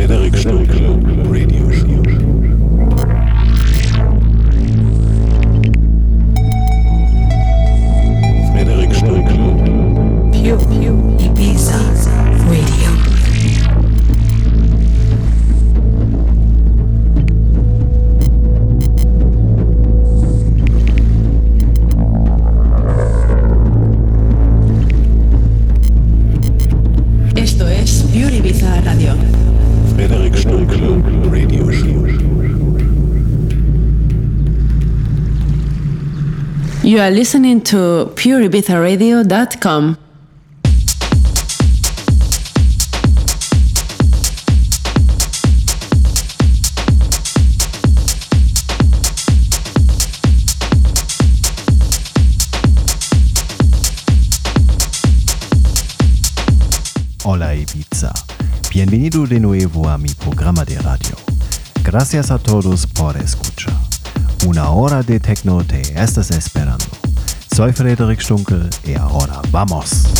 Frederic Stunkel You are listening to pureibizaradio.com. Hola Ibiza. Bienvenido de nuevo a mi programa de radio. Gracias a todos por escuchar. Una hora de techno te estás esperando. Soy Frederick Stunkel y ahora vamos.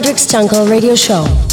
To Frederic Stunkel Radio Show.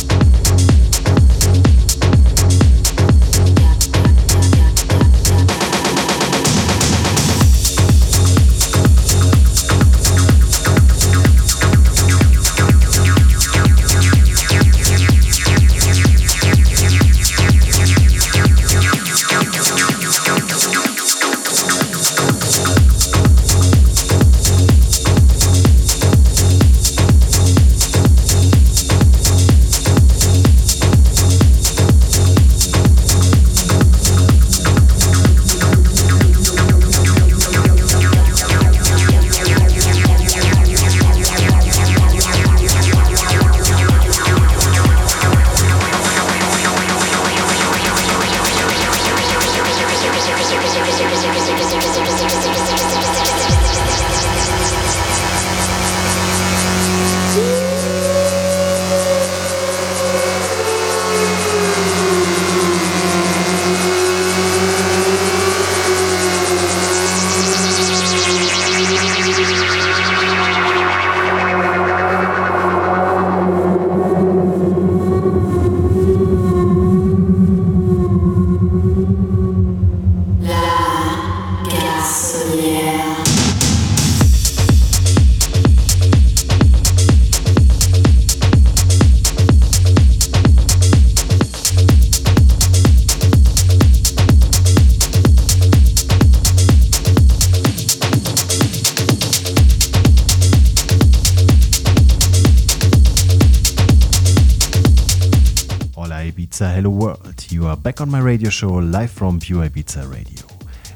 Back on my radio show live from Pure Ibiza Radio.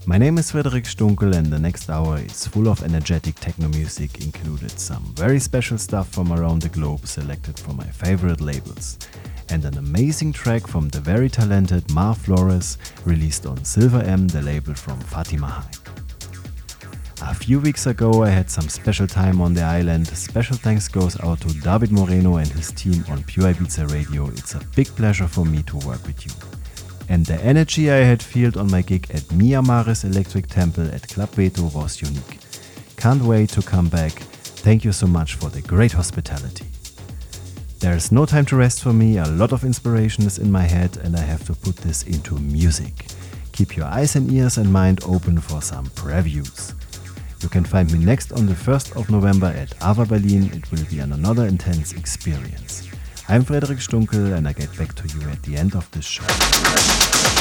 My name is Frederic Stunkel, and the next hour is full of energetic techno music, included some very special stuff from around the globe selected from my favorite labels, and an amazing track from the very talented Mar Flores released on Silver M, the label from Fatima Hajji. A few weeks ago, I had some special time on the island. Special thanks goes out to David Moreno and his team on Pure Ibiza Radio. It's a big pleasure for me to work with you. And the energy I had felt on my gig at Miyamaris Electric Temple at Club Veto was unique. Can't wait to come back. Thank you so much for the great hospitality. There's no time to rest for me, a lot of inspiration is in my head, and I have to put this into music. Keep your eyes and ears and mind open for some previews. You can find me next on the 1st of November at Ava Berlin. It will be an another intense experience. I'm Frederik Stunkel and I get back to you at the end of this show.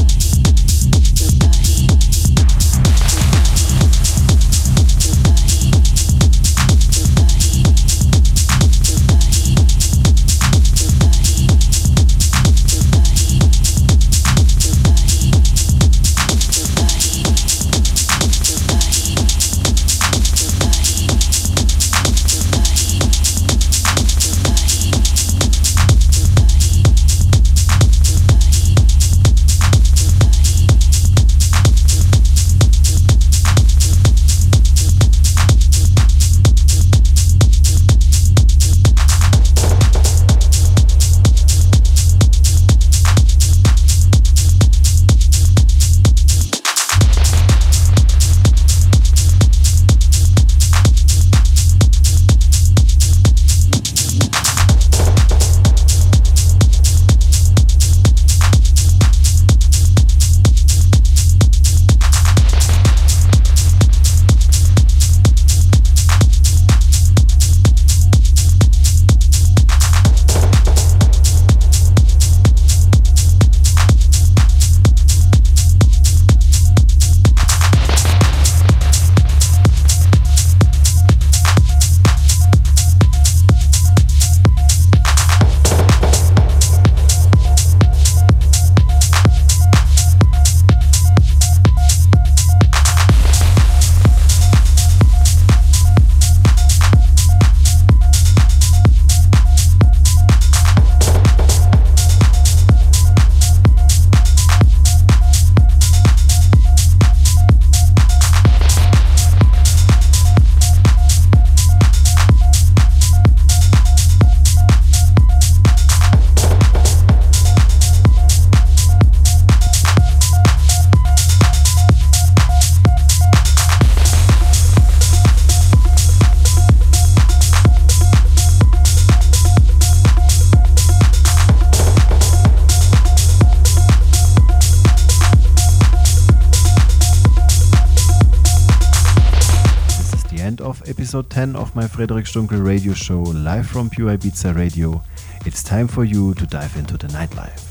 10 of my Frederic Stunkel radio show live from Pure Ibiza Radio. It's time for you to dive into the nightlife.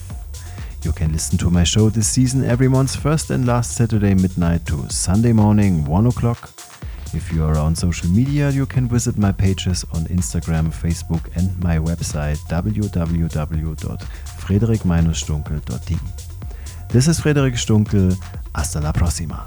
You can listen to my show this season every month's first and last Saturday midnight to Sunday morning 1 o'clock. If you are on social media, you can visit my pages on Instagram, Facebook, and my website www.frederic-stunkel.de. This is Frederic Stunkel. Hasta la próxima.